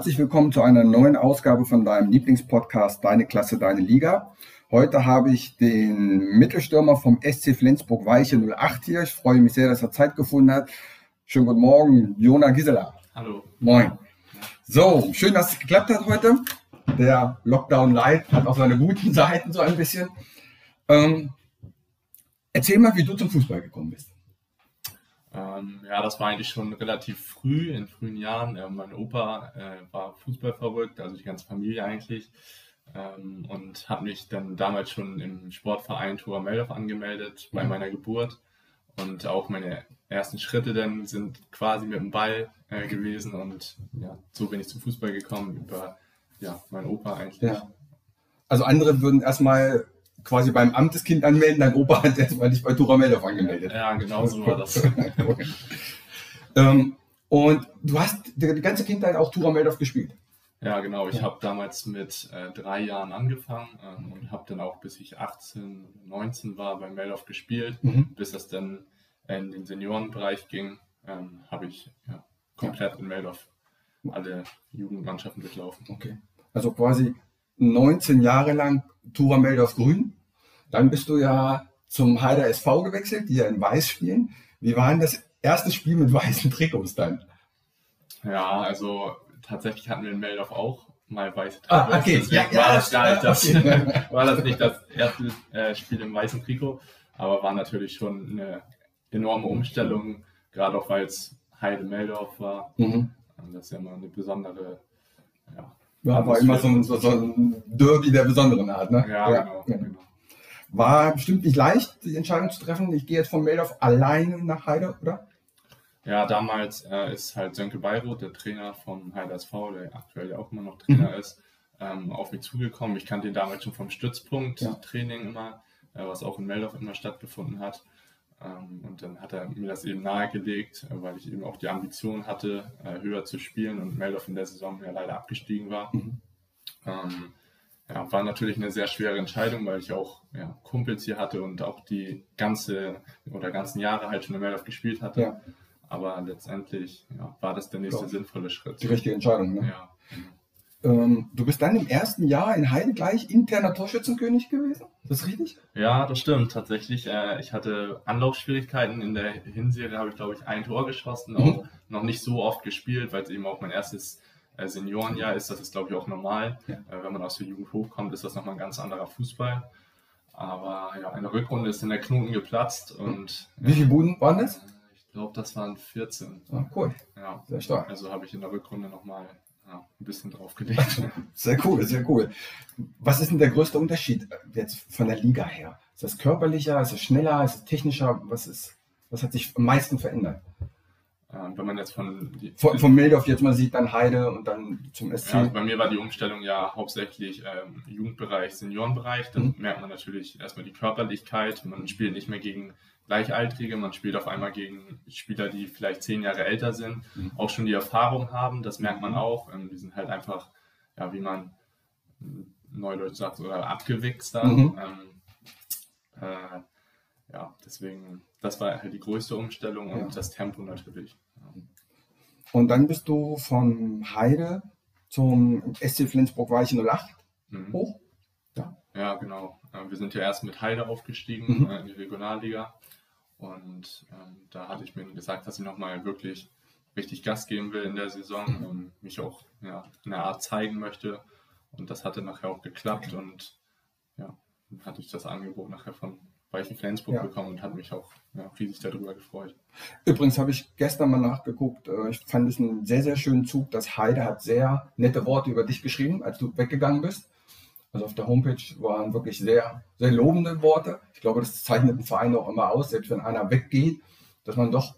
Herzlich willkommen zu einer neuen Ausgabe von deinem Lieblingspodcast Deine Klasse, Deine Liga. Heute habe ich den Mittelstürmer vom SC Flensburg Weiche 08 hier. Ich freue mich sehr, dass er Zeit gefunden hat. Schönen guten Morgen, Jona Gisela. Hallo. Moin. So, schön, dass es geklappt hat heute. Der Lockdown Light hat auch seine guten Seiten so ein bisschen. Ähm, erzähl mal, wie du zum Fußball gekommen bist. Ähm, ja, das war eigentlich schon relativ früh, in frühen Jahren. Äh, mein Opa äh, war Fußball verrückt, also die ganze Familie eigentlich. Ähm, und hat mich dann damals schon im Sportverein Tora Meldorf angemeldet bei mhm. meiner Geburt. Und auch meine ersten Schritte dann sind quasi mit dem Ball äh, gewesen. Und ja, so bin ich zum Fußball gekommen, über ja, meinen Opa eigentlich. Ja. Also andere würden erstmal quasi beim Amteskind anmelden, dein Opa hat erstmal dich bei Tura Meldorf angemeldet. Ja, genau so war das. ähm, und du hast die, ganze Kindheit auch Tura Meldorf gespielt. Ja, genau. Ich ja. habe damals mit äh, drei Jahren angefangen ähm, und habe dann auch bis ich 18, 19 war bei Meldorf gespielt. Mhm. Bis das dann in den Seniorenbereich ging, ähm, habe ich ja, komplett in Meldorf alle Jugendmannschaften durchlaufen. Okay. Also quasi 19 Jahre lang Tura Meldorf Grün. Dann bist du ja zum Heider SV gewechselt, die ja in Weiß spielen. Wie war denn das erste Spiel mit weißen Trikots dann? Ja, also tatsächlich hatten wir in Meldorf auch mal weiße Trikots. Ah, okay. Ja, ja, war, das nicht das, okay. war das nicht das erste äh, Spiel im weißen Trikot, aber war natürlich schon eine enorme Umstellung, gerade auch weil es Heide Meldorf war. Mhm. Das ist ja immer eine besondere ja, ja, war immer so ein, so, so ein, Derby der besonderen Art. Ne? Ja, ja genau, genau, War bestimmt nicht leicht, die Entscheidung zu treffen. Ich gehe jetzt von Meldorf alleine nach Heide, oder? Ja, damals äh, ist halt Sönke Beiroth, der Trainer von Heide SV, der aktuell ja auch immer noch Trainer mhm. ist, ähm, auf mich zugekommen. Ich kannte ihn damals schon vom Stützpunkt-Training immer, äh, was auch in Meldorf immer stattgefunden hat. Ähm, und dann hat er mir das eben nahegelegt, äh, weil ich eben auch die Ambition hatte, äh, höher zu spielen und Meldorf in der Saison ja leider abgestiegen war. Mhm. Ähm, ja, war natürlich eine sehr schwere Entscheidung, weil ich auch ja, Kumpels hier hatte und auch die ganze oder ganzen Jahre halt schon in Meldorf gespielt hatte. Ja. Aber letztendlich ja, war das der nächste sinnvolle Schritt. Die richtige Entscheidung, ne? Ja. Ähm, du bist dann im ersten Jahr in Heide gleich interner Torschützenkönig gewesen? Ist das richtig? Ja, das stimmt tatsächlich. Äh, ich hatte Anlaufschwierigkeiten. In der Hinserie habe ich, glaube ich, ein Tor geschossen, mhm. auch noch nicht so oft gespielt, weil es eben auch mein erstes äh, Seniorenjahr ist. Das ist, glaube ich, auch normal. Ja. Äh, wenn man aus der Jugend hochkommt, ist das nochmal ein ganz anderer Fußball. Aber ja, in der Rückrunde ist in der Knoten geplatzt. und Wie viele Buden waren das? Ich glaube, das waren 14. Ah, cool. Ja. Sehr stark. Also habe ich in der Rückrunde nochmal ja, ein bisschen draufgelegt. sehr cool, sehr cool. Was ist denn der größte Unterschied jetzt von der Liga her? Ist das körperlicher, ist es schneller, ist es technischer? Was, ist, was hat sich am meisten verändert? Ähm, wenn man jetzt von, die, von, von Mildorf jetzt mal sieht, dann Heide und dann zum SC. Ja, also bei mir war die Umstellung ja hauptsächlich ähm, Jugendbereich, Seniorenbereich. Dann mhm. merkt man natürlich erstmal die Körperlichkeit. Man spielt nicht mehr gegen Gleichaltrige, man spielt auf einmal gegen Spieler, die vielleicht zehn Jahre älter sind, mhm. auch schon die Erfahrung haben, das merkt man mhm. auch. Ähm, die sind halt einfach, ja, wie man neudeutsch sagt, oder abgewichst Mhm. Ähm, äh, ja, deswegen, das war halt die größte Umstellung und ja. das Tempo natürlich. Ja. Und dann bist du von Heide zum SC Flensburg-Weichen 08 mhm. hoch? Ja. ja, genau. Äh, wir sind ja erst mit Heide aufgestiegen mhm. Äh, in die Regionalliga und ähm, da hatte ich mir gesagt, dass ich nochmal wirklich richtig Gas geben will in der Saison und mich auch ja, in der Art zeigen möchte. Und das hatte nachher auch geklappt und ja, dann hatte ich das Angebot nachher von Weichen Flensburg ja. bekommen und hat mich auch ja, riesig darüber gefreut. Übrigens habe ich gestern mal nachgeguckt, äh, ich fand es einen sehr, sehr schönen Zug. Das Heide hat sehr nette Worte über dich geschrieben, als du weggegangen bist. Also auf der Homepage waren wirklich sehr, sehr lobende Worte. Ich glaube, das zeichnet einen Verein auch immer aus, selbst wenn einer weggeht, dass man doch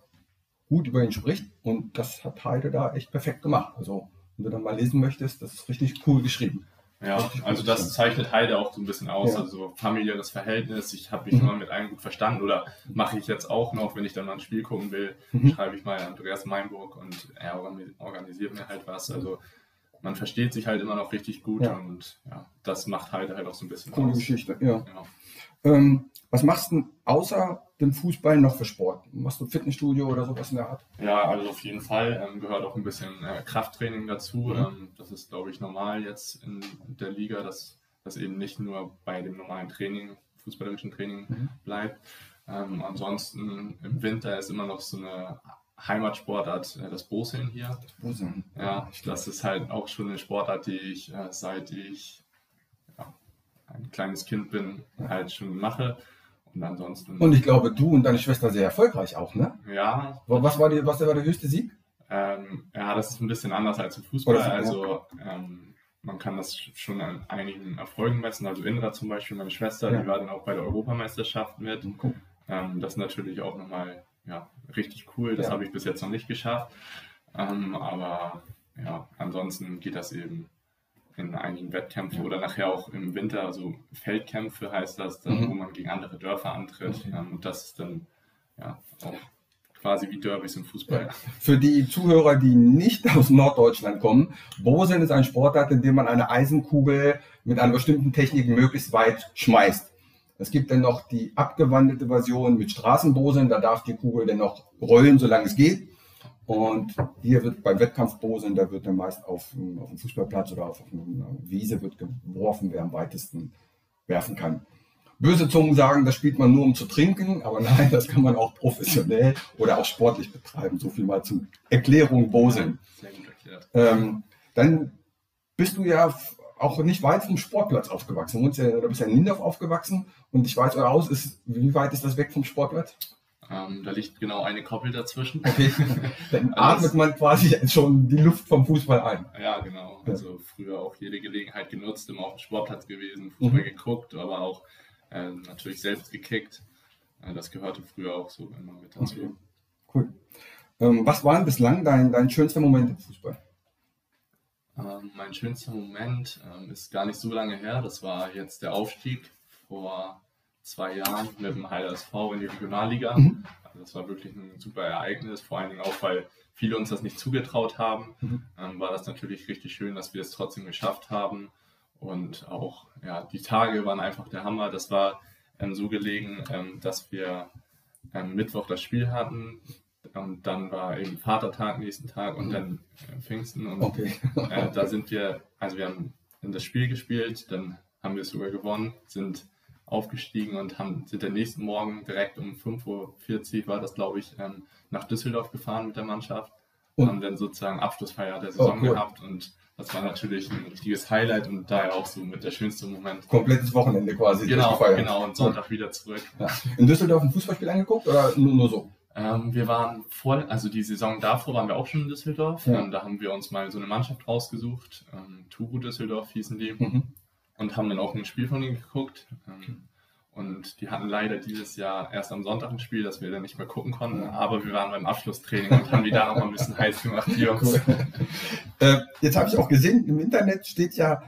gut über ihn spricht. Und das hat Heide da echt perfekt gemacht. Also, wenn du dann mal lesen möchtest, das ist richtig cool geschrieben. Ja, also das zeichnet Heide auch so ein bisschen aus, ja. also familiäres Verhältnis. Ich habe mich mhm. immer mit allen gut verstanden oder mache ich jetzt auch noch, wenn ich dann mal ein Spiel gucken will, mhm. schreibe ich mal Andreas Meinburg und er organisiert mir halt was. Also man versteht sich halt immer noch richtig gut ja. und ja, das macht Heide halt auch so ein bisschen Coole aus. Geschichte, ja. ja. Ähm, was machst du außer dem Fußball noch für Sport? Machst du Fitnessstudio oder sowas in der Art? Ja, also auf jeden Fall ähm, gehört auch ein bisschen äh, Krafttraining dazu. Mhm. Ähm, das ist, glaube ich, normal jetzt in der Liga, dass das eben nicht nur bei dem normalen Training, fußballerischen Training mhm. bleibt. Ähm, ansonsten im Winter ist immer noch so eine Heimatsportart, äh, das Boseln hier. Das Boseln. Ja, das ist halt auch schon eine Sportart, die ich äh, seit ich ja, ein kleines Kind bin, halt schon mache. Und ansonsten. Und ich glaube, du und deine Schwester sehr erfolgreich auch, ne? Ja. Was war, die, was war der höchste Sieg? Ähm, ja, das ist ein bisschen anders als im Fußball. Oder, also ähm, man kann das schon an einigen Erfolgen messen. Also Indra zum Beispiel, meine Schwester, ja. die war dann auch bei der Europameisterschaft mit. Cool. Ähm, das ist natürlich auch nochmal ja, richtig cool. Das ja. habe ich bis jetzt noch nicht geschafft. Ähm, aber ja, ansonsten geht das eben in einigen Wettkämpfen oder nachher auch im Winter, also Feldkämpfe heißt das, dann, mhm. wo man gegen andere Dörfer antritt. Okay. Ähm, und das ist dann ja auch quasi wie Derbys im Fußball. Für die Zuhörer, die nicht aus Norddeutschland kommen, Boseln ist ein Sportart, in dem man eine Eisenkugel mit einer bestimmten Technik möglichst weit schmeißt. Es gibt dann noch die abgewandelte Version mit Straßenboseln, da darf die Kugel dann noch rollen, solange es geht. Und hier wird beim Wettkampfboseln, da wird dann meist auf, auf dem Fußballplatz oder auf, einer Wiese wird geworfen, wer am weitesten werfen kann. Böse Zungen sagen, das spielt man nur um zu trinken, aber nein, das kann man auch professionell oder auch sportlich betreiben. So viel mal zur Erklärung Boseln. Sehr gut erklärt. Ähm, dann bist du ja auch nicht weit vom Sportplatz aufgewachsen. Du, ja, du bist ja in Lindorf aufgewachsen und ich weiß, euer Haus ist, wie weit ist das weg vom Sportplatz? Ähm, da liegt genau eine Koppel dazwischen. Okay. Dann also atmet man quasi schon die Luft vom Fußball ein. Ja, genau. Also früher auch jede Gelegenheit genutzt, immer auf dem Sportplatz gewesen, Fußball mhm. geguckt, aber auch äh, natürlich selbst gekickt. Äh, das gehörte früher auch so immer mit dazu. Okay. Cool. Ähm, was war denn bislang dein, dein schönster Moment im Fußball? Ähm, mein schönster Moment ähm, ist gar nicht so lange her. Das war jetzt der Aufstieg vor zwei Jahren mit dem Heiler SV in die Regionalliga. Mhm. Also das war wirklich ein super Ereignis, vor allen Dingen auch, weil viele uns das nicht zugetraut haben. Mhm. Ähm, war das natürlich richtig schön, dass wir es trotzdem geschafft haben. Und auch, ja, die Tage waren einfach der Hammer. Das war ähm, so gelegen, ähm, dass wir ähm, Mittwoch das Spiel hatten. Und dann war eben Vatertag nächsten Tag und dann äh, Pfingsten. Und okay. äh, da sind wir, also wir haben in das Spiel gespielt, dann haben wir es sogar gewonnen, sind aufgestiegen und haben, sind den nächsten Morgen direkt um 5.40 Uhr war das, glaube ich, ähm, nach Düsseldorf gefahren mit der Mannschaft. Und haben dann sozusagen Abschlussfeier der Saison oh, cool. gehabt und das war natürlich ein richtiges Highlight und daher auch so mit der schönste Moment. Komplettes Wochenende quasi. Genau, genau und Sonntag wieder zurück. Ja. In Düsseldorf ein Fußballspiel angeguckt oder nur, nur so? Ähm, wir waren vor, also die Saison davor waren wir auch schon in Düsseldorf. Ja. Da haben wir uns mal so eine Mannschaft rausgesucht. Ähm, Turu Düsseldorf hießen die. Mhm. Und haben dann auch ein Spiel von ihnen geguckt. Ähm, und die hatten leider dieses Jahr erst am Sonntag ein Spiel, das wir dann nicht mehr gucken konnten. Aber wir waren beim Abschlusstraining und haben die da noch mal ein bisschen heiß gemacht, die Jungs. Äh, jetzt habe ich auch gesehen, im Internet steht ja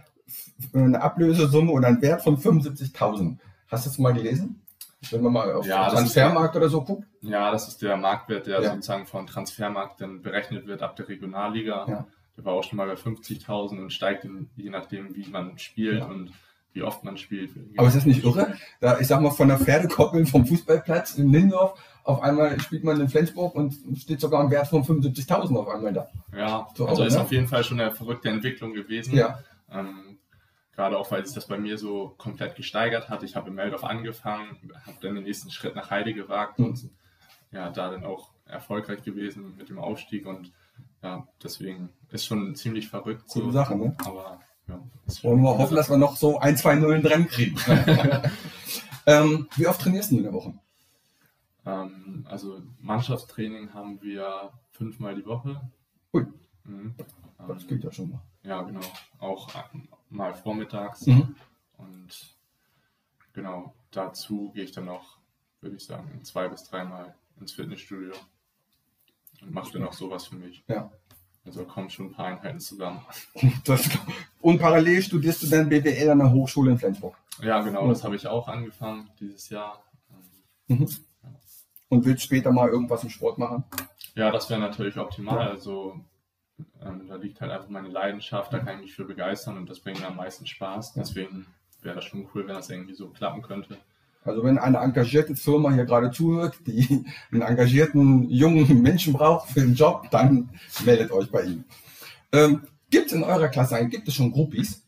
eine Ablösesumme oder ein Wert von 75.000. Hast du das mal gelesen? Wenn man mal auf ja, Transfermarkt der, oder so guckt? Ja, das ist der Marktwert, der ja. sozusagen von Transfermarkt dann berechnet wird ab der Regionalliga. Ja. Der war auch schon mal bei 50.000 und steigt in, je nachdem, wie man spielt. Und wie oft man spielt. Aber ist das nicht irre? Da, ich sag mal, von der Pferdekoppel vom Fußballplatz in Lindorf, auf einmal spielt man in Flensburg und steht sogar ein Wert von 75.000 auf einmal da. Ja, so also auch, ist ne? auf jeden Fall schon eine verrückte Entwicklung gewesen. Ja. Ähm, gerade auch, weil sich das bei mir so komplett gesteigert hat. Ich habe in Meldorf angefangen, habe dann den nächsten Schritt nach Heide gewagt mhm. und ja, da dann auch erfolgreich gewesen mit dem Aufstieg und ja, deswegen ist schon ziemlich verrückt. Coole so. Sache, ne? Aber ja, Wollen wir hoffen, dass wir noch so ein, zwei Nullen dran kriegen. ähm, wie oft trainierst du in der Woche? Ähm, also Mannschaftstraining haben wir fünfmal die Woche. Ui. Mhm. Das ähm, geht ja schon mal. Ja, genau. Auch mal vormittags. Mhm. Und genau, dazu gehe ich dann noch, würde ich sagen, zwei bis dreimal ins Fitnessstudio und mache dann auch sowas für mich. Ja. Also kommen schon ein paar Einheiten zusammen. Das, und parallel studierst du dann BWL an der Hochschule in Flensburg? Ja, genau, das habe ich auch angefangen dieses Jahr. Mhm. Und willst später mal irgendwas im Sport machen? Ja, das wäre natürlich optimal. Also ähm, da liegt halt einfach meine Leidenschaft, da kann ich mich für begeistern und das bringt mir am meisten Spaß. Deswegen wäre das schon cool, wenn das irgendwie so klappen könnte. Also wenn eine engagierte Firma hier gerade zuhört, die einen engagierten jungen Menschen braucht für den Job, dann meldet euch bei ihm. Ähm, gibt es in eurer Klasse eigentlich, gibt es schon Groupies?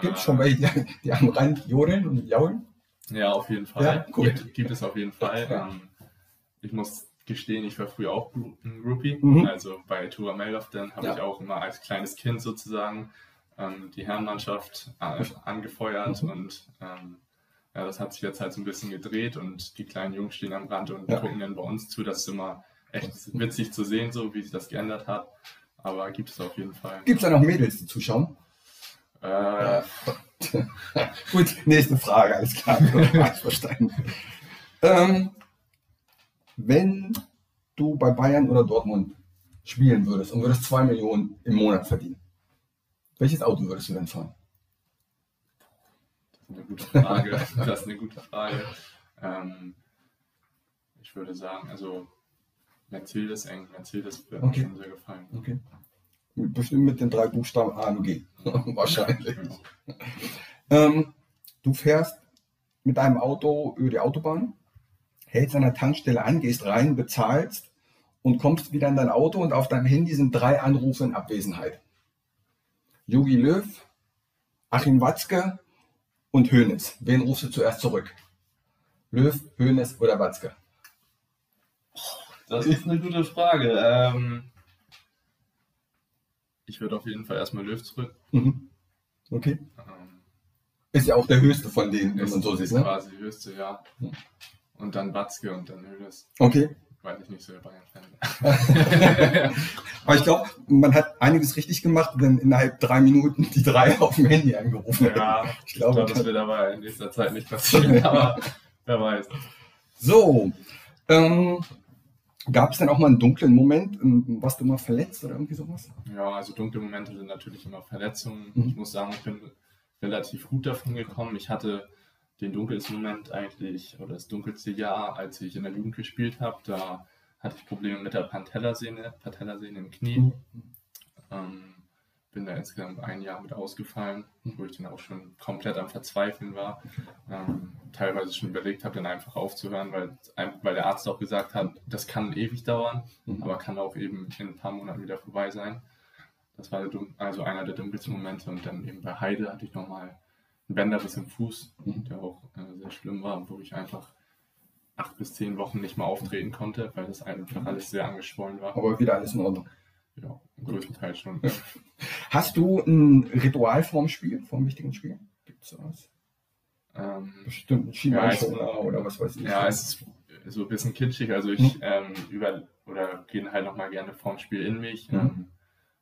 Gibt es schon welche, die, die am Rand jodeln und jaulen? Ja, auf jeden Fall. Ja, cool. gibt, gibt, es auf jeden Fall. Ähm, ich muss gestehen, ich war früher auch ein Groupie. Mhm. Also bei Tura Meldoff, dann habe ja. ich auch immer als kleines Kind sozusagen ähm, die Herrenmannschaft äh, angefeuert mhm. und ähm, ja, das hat sich jetzt halt so ein bisschen gedreht und die kleinen Jungs stehen am Rand und ja. gucken dann bei uns zu. Das ist immer echt witzig zu sehen, so wie sich das geändert hat. Aber gibt es auf jeden Fall. Gibt es da noch Mädels, die zuschauen? Äh, Gut, nächste Frage, alles klar. verstanden. Ähm, wenn du bei Bayern oder Dortmund spielen würdest und würdest zwei Millionen im Monat verdienen, welches Auto würdest du denn fahren? Das ist eine gute Frage. das ist eine gute Frage. Ähm, ich würde sagen, also Mercedes eng, Mercedes würde okay. mir schon sehr gefallen. Okay. Bestimmt mit den drei Buchstaben A und G. Wahrscheinlich. Ähm, du fährst mit deinem Auto über die Autobahn, hältst an der Tankstelle an, gehst rein, bezahlst und kommst wieder in dein Auto und auf deinem Handy sind drei Anrufe in Abwesenheit. Jogi Löw, Achim Watzke und Hönes. Wen rufst du zuerst zurück? Löw, Hönes oder Watzke? Das ist eine gute Frage. Ähm, ich würde auf jeden Fall erstmal Löw zurück. Mhm. Okay. Ähm, ist ja auch der höchste von denen, wenn man so sieht. Ne? Quasi höchste, ja. Und dann Watzke und dann Hönes. Okay. Weil ich nicht so der Bayern-Fan bin. Aber ich glaube, man hat einiges richtig gemacht, wenn innerhalb drei Minuten die drei auf dem Handy angerufen werden. Ja, ich glaube, glaub, das wird aber in nächster Zeit nicht passieren, aber wer weiß. So, ähm, Gab es denn auch mal einen dunklen Moment? Ähm, warst du mal verletzt oder irgendwie sowas? Ja, also dunkle Momente sind natürlich immer Verletzungen. Mhm. Ich muss sagen, ich bin relativ gut davon gekommen. Ich hatte den dunkelsten Moment eigentlich, oder das dunkelste Jahr, als ich in der Jugend gespielt habe. Da hatte ich Probleme mit der Patellasehne im Knie. Mhm. Ähm, bin da insgesamt ein Jahr mit ausgefallen, wo ich dann auch schon komplett am Verzweifeln war. Ähm, teilweise schon überlegt habe, dann einfach aufzuhören, weil, weil der Arzt auch gesagt hat, das kann ewig dauern, mhm. aber kann auch eben in ein paar Monaten wieder vorbei sein. Das war also einer der dunkelsten Momente. Und dann eben bei Heide hatte ich nochmal einen Bänderriss im Fuß, mhm. der auch äh, sehr schlimm war, wo ich einfach acht bis zehn Wochen nicht mehr auftreten konnte, weil das einfach alles sehr angeschwollen war. Aber wieder alles in Ordnung. Ja, im größten Teil schon. Hast du ein Ritual vorm Spiel, vorm wichtigen Spiel? Gibt es sowas? Ähm, Bestimmt ein Schienbeinschoner ja, oder was weiß ich. Ja, es ist so ein bisschen kitschig. Also ich hm? ähm, über oder gehe halt nochmal gerne vorm Spiel in mich, hm. ähm,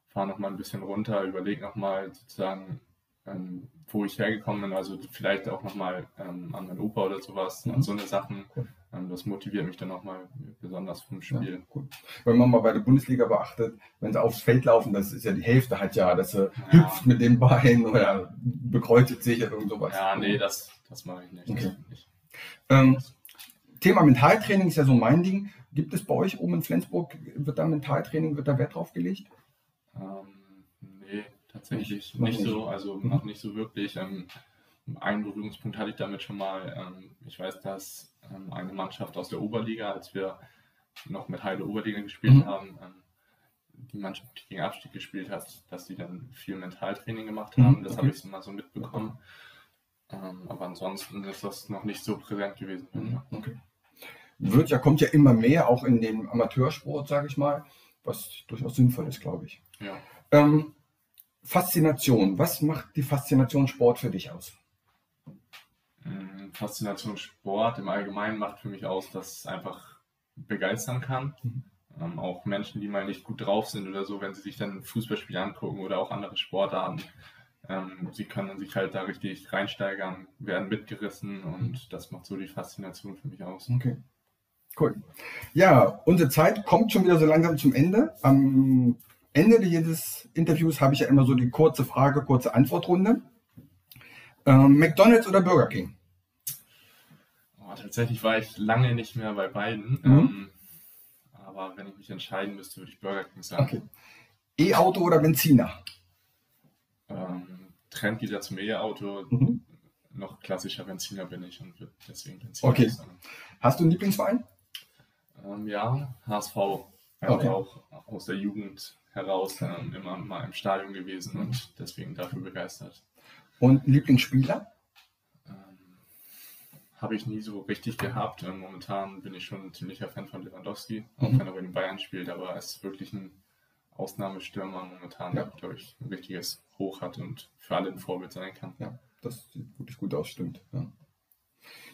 fahre nochmal ein bisschen runter, überlege nochmal sozusagen, ähm, wo ich hergekommen bin, also vielleicht auch nochmal ähm, an meinen Opa oder sowas, mhm. an so eine Sachen. Ähm, das motiviert mich dann nochmal besonders vom Spiel. Ja, cool. Wenn man mal bei der Bundesliga beachtet, wenn sie aufs Feld laufen, das ist ja die Hälfte hat ja, dass sie ja. hüpft mit den Beinen oder bekreuzigt sich oder irgend sowas. Ja, nee, das, das mache ich nicht. Okay. nicht. Ähm, Thema Mentaltraining ist ja so mein Ding. Gibt es bei euch oben in Flensburg, wird da Mentaltraining, wird da Wert drauf gelegt? Ähm, tatsächlich nicht, nicht so, also mhm. noch nicht so wirklich. Ähm, einen Berührungspunkt hatte ich damit schon mal. Ähm, ich weiß, dass ähm, eine Mannschaft aus der Oberliga, als wir noch mit Heide Oberliga gespielt mhm. haben, ähm, die Mannschaft, die gegen Abstieg gespielt hat, dass sie dann viel Mentaltraining gemacht haben. Mhm, das habe ich so mal so mitbekommen. Ähm, aber ansonsten ist das noch nicht so präsent gewesen. Mhm, okay. Wird ja, kommt ja immer mehr, auch in den Amateursport, sage ich mal, was durchaus sinnvoll ist, glaube ich. Ja. Ähm, Faszination. Was macht die Faszination Sport für dich aus? Mm, Faszination Sport im Allgemeinen macht für mich aus, dass es einfach begeistern kann. Mhm. Ähm, auch Menschen, die mal nicht gut drauf sind oder so, wenn sie sich dann Fußballspiele angucken oder auch andere Sportarten, ähm, sie können sich halt da richtig reinsteigern, werden mitgerissen und das macht so die Faszination für mich aus. Okay. Cool. Ja, unsere Zeit kommt schon wieder so langsam zum Ende. Am Ende jedes Interviews habe ich ja immer so die kurze Frage, kurze Antwortrunde. Ähm, McDonald's oder Burger King? Oh, tatsächlich war ich lange nicht mehr bei beiden. Mhm. Ähm, aber wenn ich mich entscheiden müsste, würde ich Burger King sagen. Okay. E-Auto oder Benziner? Ähm, Trend wieder zum E-Auto. Mhm. noch klassischer Benziner bin ich und deswegen Benziner. Okay. Hast du einen Lieblingsverein? Ähm, ja, HSV. Also okay. auch aus der Jugend heraus ähm, immer mal im Stadion gewesen und deswegen dafür begeistert. Und Lieblingsspieler? Ähm, Habe ich nie so richtig gehabt. Ähm, momentan bin ich schon ein ziemlicher Fan von Lewandowski, auch mhm. wenn er bei den Bayern spielt, aber er ist wirklich ein Ausnahmestürmer momentan, ja. der, glaube ich, ein richtiges Hoch hat und für alle ein Vorbild sein kann. Ja, das sieht wirklich gut aus, stimmt. Ja.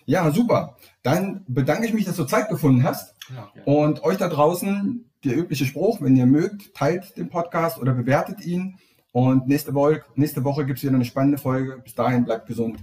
Ja, super. Dann bedanke ich mich, dass du Zeit gefunden hast. Ja, und euch da draußen der übliche Spruch, wenn ihr mögt, teilt den Podcast oder bewertet ihn. Und nächste Woche, nächste Woche gibt es wieder eine spannende Folge. Bis dahin bleibt gesund.